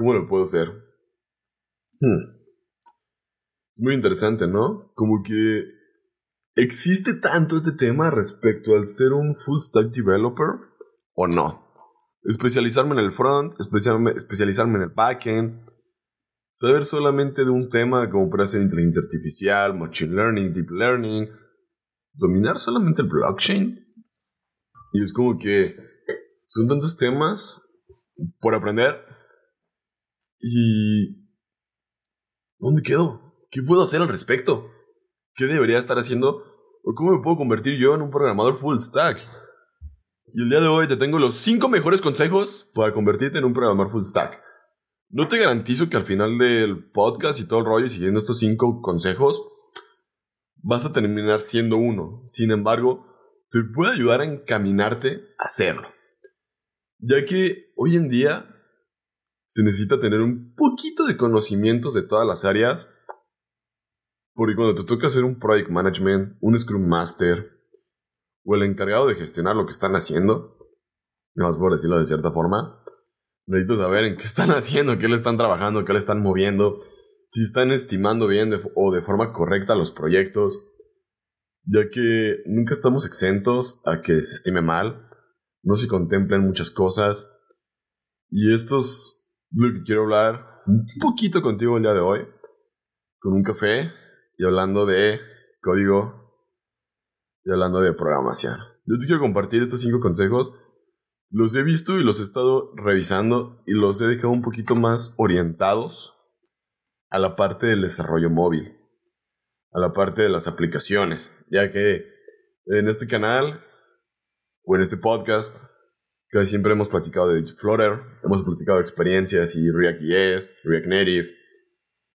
¿Cómo lo puedo hacer? Hmm. Muy interesante, ¿no? Como que existe tanto este tema respecto al ser un full stack developer o no. Especializarme en el front, especializarme en el backend, saber solamente de un tema como puede ser inteligencia artificial, machine learning, deep learning, dominar solamente el blockchain. Y es como que son tantos temas por aprender. ¿Y dónde quedo? ¿Qué puedo hacer al respecto? ¿Qué debería estar haciendo? ¿O cómo me puedo convertir yo en un programador full stack? Y el día de hoy te tengo los 5 mejores consejos para convertirte en un programador full stack. No te garantizo que al final del podcast y todo el rollo, siguiendo estos 5 consejos, vas a terminar siendo uno. Sin embargo, te puede ayudar a encaminarte a hacerlo. Ya que hoy en día se necesita tener un poquito de conocimientos de todas las áreas. Porque cuando te toca hacer un project management, un Scrum Master o el encargado de gestionar lo que están haciendo, no por decirlo de cierta forma, necesitas saber en qué están haciendo, qué le están trabajando, qué le están moviendo, si están estimando bien o de forma correcta los proyectos, ya que nunca estamos exentos a que se estime mal, no se contemplen muchas cosas, y esto es lo que quiero hablar un poquito contigo el día de hoy, con un café y hablando de código y hablando de programación. Yo te quiero compartir estos cinco consejos. Los he visto y los he estado revisando y los he dejado un poquito más orientados a la parte del desarrollo móvil, a la parte de las aplicaciones, ya que en este canal o en este podcast casi siempre hemos platicado de Flutter, hemos platicado experiencias y React.js, React Native,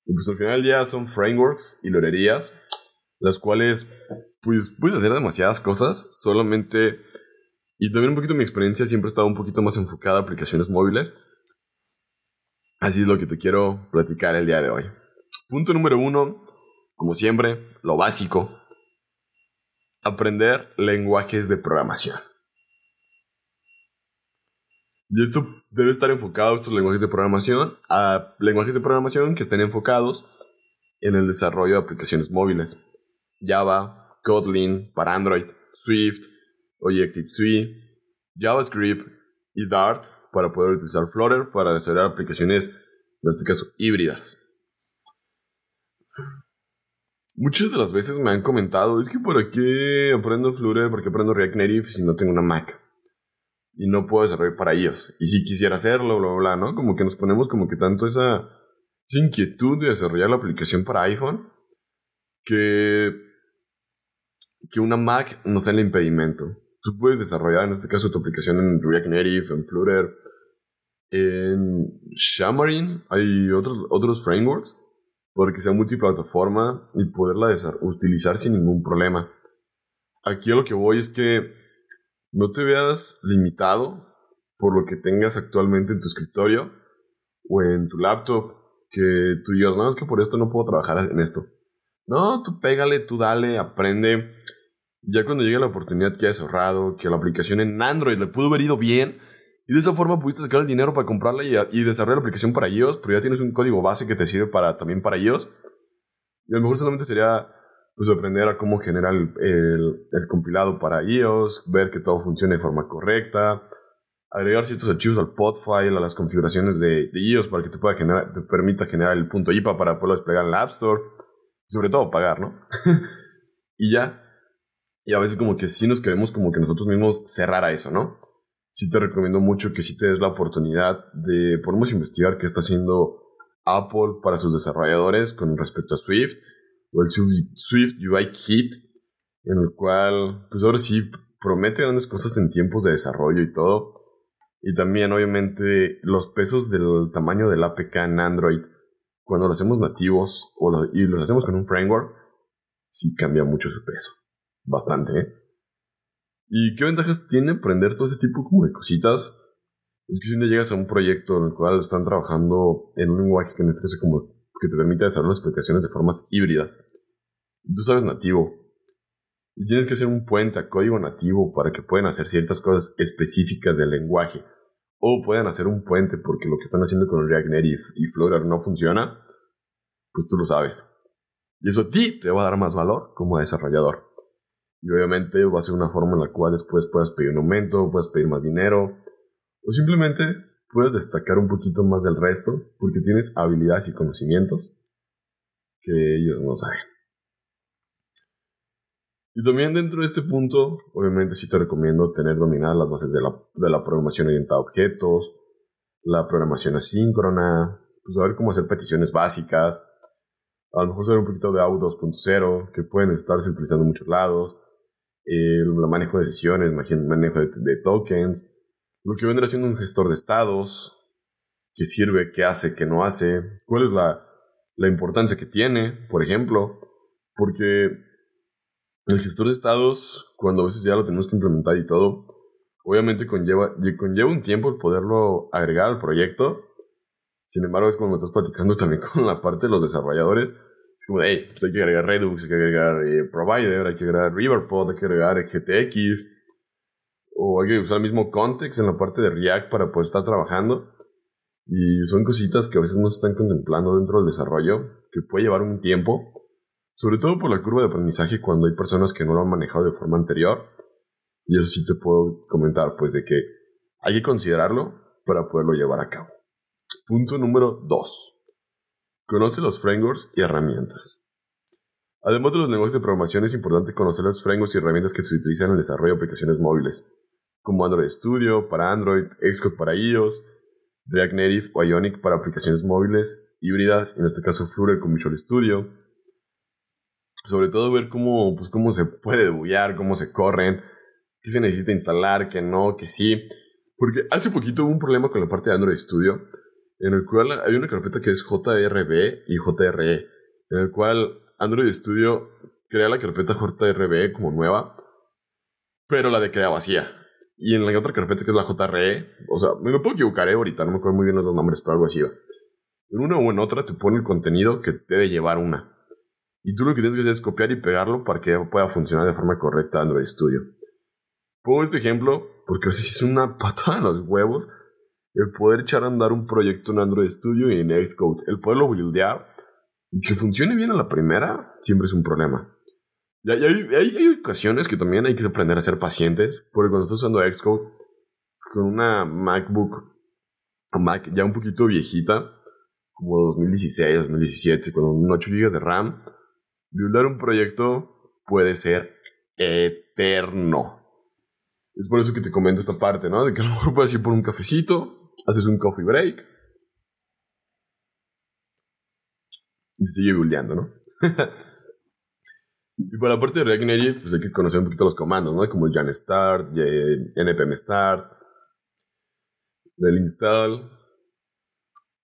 y pues al final del día son frameworks y lorerías, las cuales pues puedes hacer demasiadas cosas, solamente, y también un poquito mi experiencia siempre ha estado un poquito más enfocada a aplicaciones móviles, Así es lo que te quiero platicar el día de hoy. Punto número uno, como siempre, lo básico. Aprender lenguajes de programación. Y esto debe estar enfocado, estos lenguajes de programación, a lenguajes de programación que estén enfocados en el desarrollo de aplicaciones móviles. Java, Kotlin para Android, Swift, Objective-C, JavaScript y Dart para poder utilizar Flutter para desarrollar aplicaciones, en este caso, híbridas. Muchas de las veces me han comentado, es que por qué aprendo Flutter, por qué aprendo React Native si no tengo una Mac. Y no puedo desarrollar para ellos. Y si quisiera hacerlo, bla, bla, bla, ¿no? Como que nos ponemos como que tanto esa, esa inquietud de desarrollar la aplicación para iPhone que, que una Mac nos sea el impedimento tú puedes desarrollar en este caso tu aplicación en React Native, en Flutter, en Xamarin, hay otros, otros frameworks porque sea multiplataforma y poderla utilizar sin ningún problema. Aquí a lo que voy es que no te veas limitado por lo que tengas actualmente en tu escritorio o en tu laptop, que tú digas, no, es que por esto no puedo trabajar en esto. No, tú pégale, tú dale, aprende ya cuando llegue la oportunidad que hayas ahorrado, que la aplicación en Android le pudo haber ido bien, y de esa forma pudiste sacar el dinero para comprarla y, desarrollar la aplicación para iOS, pero ya tienes un código base que te sirve para, también para iOS. Y a lo mejor solamente sería pues, aprender a cómo generar el, compilado para iOS, ver que todo funcione de forma correcta, agregar ciertos archivos al pod file, a las configuraciones de, iOS para que te, pueda generar, te permita generar el punto IPA para poderlo desplegar en la App Store. Y sobre todo pagar, ¿no? y ya, y a veces como que sí nos queremos como que nosotros mismos cerrar a eso, ¿no? Sí te recomiendo mucho que sí te des la oportunidad de, podemos investigar qué está haciendo Apple para sus desarrolladores con respecto a Swift, o el Swift UI Kit, en el cual, pues ahora sí, promete grandes cosas en tiempos de desarrollo y todo. Y también, obviamente, los pesos del tamaño del APK en Android, cuando lo hacemos nativos o y lo hacemos con un framework, sí cambia mucho su peso. Bastante, ¿eh? ¿Y qué ventajas tiene aprender todo ese tipo como de cositas? Es que si un llegas a un proyecto en el cual están trabajando en un lenguaje que en este caso como que te permite desarrollar las aplicaciones de formas híbridas. tú sabes nativo. Y tienes que hacer un puente a código nativo para que puedan hacer ciertas cosas específicas del lenguaje. o pueden hacer un puente porque lo que están haciendo con React Native y Flutter no funciona, pues tú lo sabes. Y eso a ti te va a dar más valor como desarrollador. Y obviamente va a ser una forma en la cual después puedas pedir un aumento, puedas pedir más dinero, o simplemente puedes destacar un poquito más del resto porque tienes habilidades y conocimientos que ellos no saben. Y también dentro de este punto, obviamente sí te recomiendo tener dominadas las bases de la, de la programación orientada a objetos, la programación asíncrona, pues saber cómo hacer peticiones básicas, a lo mejor saber un poquito de AU 2.0, que pueden estarse utilizando en muchos lados, el manejo de sesiones, manejo de, tokens, lo que vendrá siendo un gestor de estados, qué sirve, qué hace, qué no hace, cuál es la, la importancia que tiene, por ejemplo, porque el gestor de estados, cuando a veces ya lo tenemos que implementar y todo, obviamente conlleva, conlleva un tiempo el poderlo agregar al proyecto. Sin embargo, es cuando estás platicando también con la parte de los desarrolladores. Es como, hey, pues hay que agregar Redux, hay que agregar eh, Provider, hay que agregar Riverpod, hay que agregar GTX, o hay que usar el mismo context en la parte de React para poder estar trabajando. Y son cositas que a veces no se están contemplando dentro del desarrollo, que puede llevar un tiempo sobre todo por la curva de aprendizaje cuando hay personas que no lo han manejado de forma anterior. Y eso sí te puedo comentar, pues, de que hay que considerarlo para poderlo llevar a cabo. Punto número 2. Conoce los frameworks y herramientas. Además de los lenguajes de programación, es importante conocer los frameworks y herramientas que se utilizan en el desarrollo de aplicaciones móviles, como Android Studio para Android, Xcode para iOS, React Native o Ionic para aplicaciones móviles híbridas, en este caso Flutter con Visual Studio, sobre todo ver cómo, pues, cómo se puede debullar, cómo se corren, qué se necesita instalar, qué no, qué sí. Porque hace poquito hubo un problema con la parte de Android Studio, en el cual hay una carpeta que es JRB y JRE, en el cual Android Studio crea la carpeta JRB como nueva, pero la de crea vacía. Y en la otra carpeta que es la JRE, o sea, me puedo equivocar ¿eh? ahorita, no me acuerdo muy bien los dos nombres, pero algo así va. En una o en otra te pone el contenido que debe llevar una. Y tú lo que tienes que hacer es copiar y pegarlo para que pueda funcionar de forma correcta Android Studio. Pongo este ejemplo porque a veces es una patada en los huevos el poder echar a andar un proyecto en Android Studio y en Xcode. El poderlo buildear y que funcione bien a la primera siempre es un problema. Y hay, hay, hay, ocasiones que también hay que aprender a ser pacientes, porque cuando estás usando Xcode con una MacBook, Mac ya un poquito viejita, como 2016, 2017, con un 8 GB de RAM, Buildar un proyecto puede ser eterno. Es por eso que te comento esta parte, ¿no? De que a lo mejor puedes ir por un cafecito, haces un coffee break y se sigue buildeando, ¿no? y para la parte de React Native, pues hay que conocer un poquito los comandos, ¿no? Como el Start, npm start, el install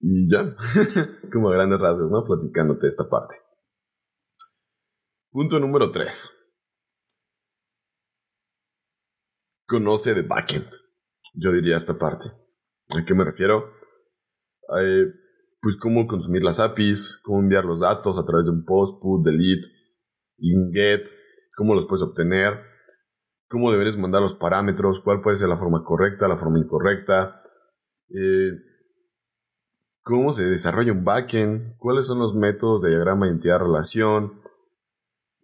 y ya, como a grandes rasgos, ¿no? Platicándote esta parte. Punto número 3. Conoce de backend. Yo diría esta parte. ¿A qué me refiero? pues cómo consumir las APIs, cómo enviar los datos a través de un post, put, delete, get, cómo los puedes obtener, cómo deberes mandar los parámetros, cuál puede ser la forma correcta, la forma incorrecta, eh, cómo se desarrolla un backend, cuáles son los métodos de diagrama de identidad relación,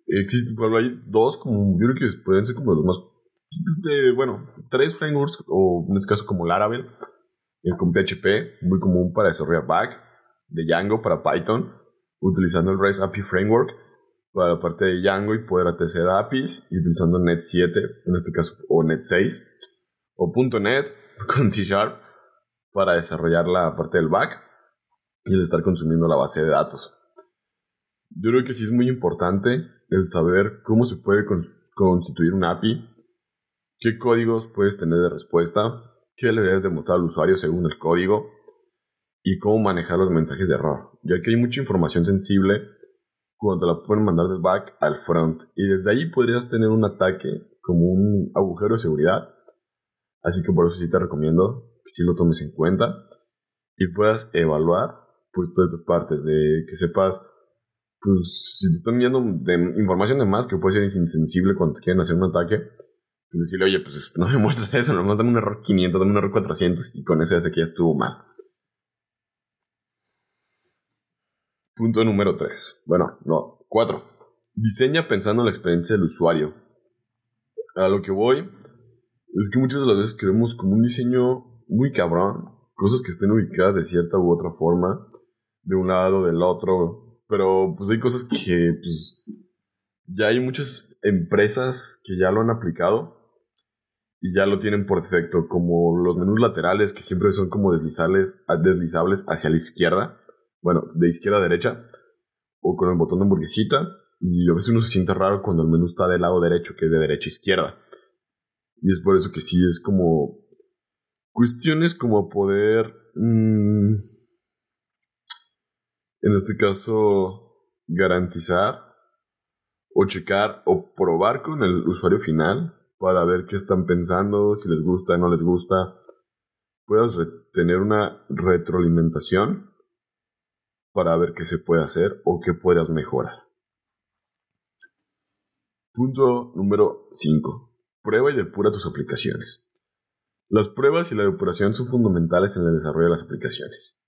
Existe, por hay dos, como yo creo que pueden ser como los más. Bueno, tres frameworks, o en este caso como Laravel, el con PHP, muy común para desarrollar back, de Django para Python, utilizando el REST API Framework para la parte de Django y poder atc APIs, y utilizando Net 7, en este caso, o Net 6, o .NET con C Sharp para desarrollar la parte del back y el estar consumiendo la base de datos. Yo creo que sí es muy importante el saber cómo se puede constituir un API, qué códigos puedes tener de respuesta, qué le debes demostrar al usuario según el código y cómo manejar los mensajes de error, ya que hay mucha información sensible cuando te la pueden mandar del back al front y desde ahí podrías tener un ataque como un agujero de seguridad. Así que por eso sí te recomiendo que sí lo tomes en cuenta y puedas evaluar pues, todas estas partes, de que sepas pues si te están enviando de información de más que puede ser insensible cuando te quieren hacer un ataque, pues decirle, oye, pues no me muestres eso, nomás dame un error 500, dame un error 400 y con eso ya sé que ya estuvo mal. Punto número 3. Bueno, no, 4. Diseña pensando en la experiencia del usuario. A lo que voy es que muchas de las veces queremos como un diseño muy cabrón, cosas que estén ubicadas de cierta u otra forma, de un lado, del otro, pero pues hay cosas que pues ya hay muchas empresas que ya lo han aplicado y ya lo tienen por defecto, como los menús laterales que siempre son como deslizables, deslizables hacia la izquierda, bueno, de izquierda a derecha, o con el botón de hamburguesita, y a veces uno se siente raro cuando el menú está del lado derecho, que es de derecha a izquierda. Y es por eso que sí es como cuestiones como poder, mm, en este caso, garantizar o checar o probar con el usuario final para ver qué están pensando, si les gusta, no les gusta. Puedas tener una retroalimentación para ver qué se puede hacer o qué puedas mejorar. Punto número 5. Prueba y depura tus aplicaciones. Las pruebas y la depuración son fundamentales en el desarrollo de las aplicaciones.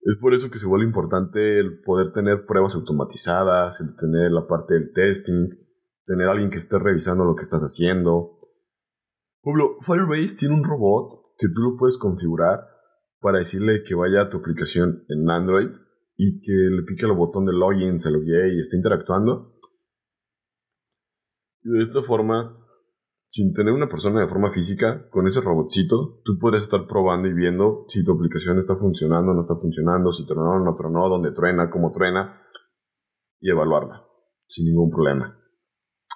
Es por eso que se vuelve importante el poder tener pruebas automatizadas, el tener la parte del testing, tener alguien que esté revisando lo que estás haciendo. Por Firebase tiene un robot que tú lo puedes configurar para decirle que vaya a tu aplicación en Android y que le pique el botón de login, se logue y esté interactuando. Y de esta forma, sin tener una persona de forma física, con ese robotcito, tú puedes estar probando y viendo si tu aplicación está funcionando o no está funcionando, si tronó o no tronó, dónde truena, cómo truena, y evaluarla, sin ningún problema.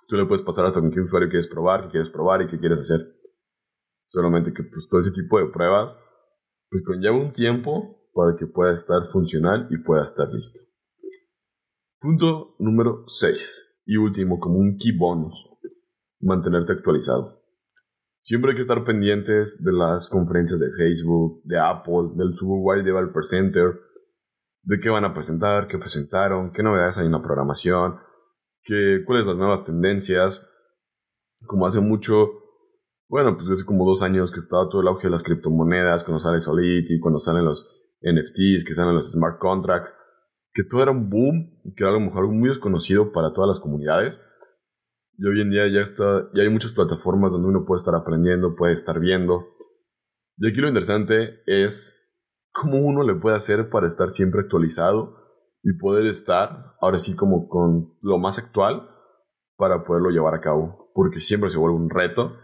Tú le puedes pasar hasta con qué usuario quieres probar, qué quieres probar y qué quieres hacer. Solamente que pues todo ese tipo de pruebas pues conlleva un tiempo para que pueda estar funcional y pueda estar listo. Punto número 6 y último como un key bonus. Mantenerte actualizado. Siempre hay que estar pendientes de las conferencias de Facebook, de Apple, del Google Developer Center, de qué van a presentar, qué presentaron, qué novedades hay en la programación, que, cuáles las nuevas tendencias. Como hace mucho, bueno, pues hace como dos años que estaba todo el auge de las criptomonedas, cuando sale Solidity, cuando salen los NFTs, que salen los smart contracts, que todo era un boom y que era a lo mejor algo muy desconocido para todas las comunidades. Y hoy en día ya, está, ya hay muchas plataformas donde uno puede estar aprendiendo, puede estar viendo. Y aquí lo interesante es cómo uno le puede hacer para estar siempre actualizado y poder estar ahora sí como con lo más actual para poderlo llevar a cabo, porque siempre se vuelve un reto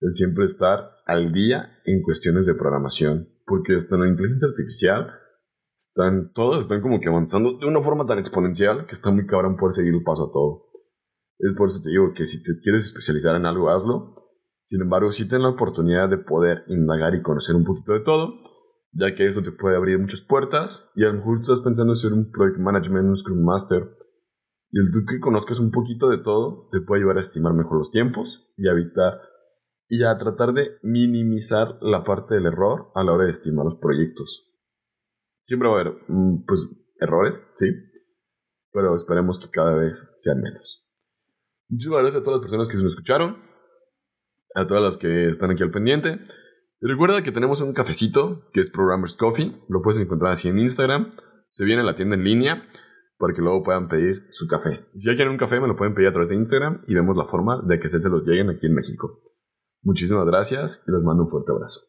el siempre estar al día en cuestiones de programación, porque hasta la inteligencia artificial están todos están como que avanzando de una forma tan exponencial que está muy cabrón poder seguir el paso a todo. Es por eso te digo que si te quieres especializar en algo, hazlo. Sin embargo, si ten la oportunidad de poder indagar y conocer un poquito de todo, ya que eso te puede abrir muchas puertas y a lo mejor estás pensando en ser un Project Management, un Scrum Master, y el tú que conozcas un poquito de todo te puede ayudar a estimar mejor los tiempos y evitar y a tratar de minimizar la parte del error a la hora de estimar los proyectos. Siempre va a haber, mm, pues, errores, sí, pero esperemos que cada vez sean menos. Muchas gracias a todas las personas que nos escucharon, a todas las que están aquí al pendiente. Recuerda que tenemos un cafecito que es Programmers Coffee. Lo puedes encontrar así en Instagram. Se viene a la tienda en línea para que luego puedan pedir su café. Si ya quieren un café, me lo pueden pedir a través de Instagram y vemos la forma de que se, se los lleguen aquí en México. Muchísimas gracias y les mando un fuerte abrazo.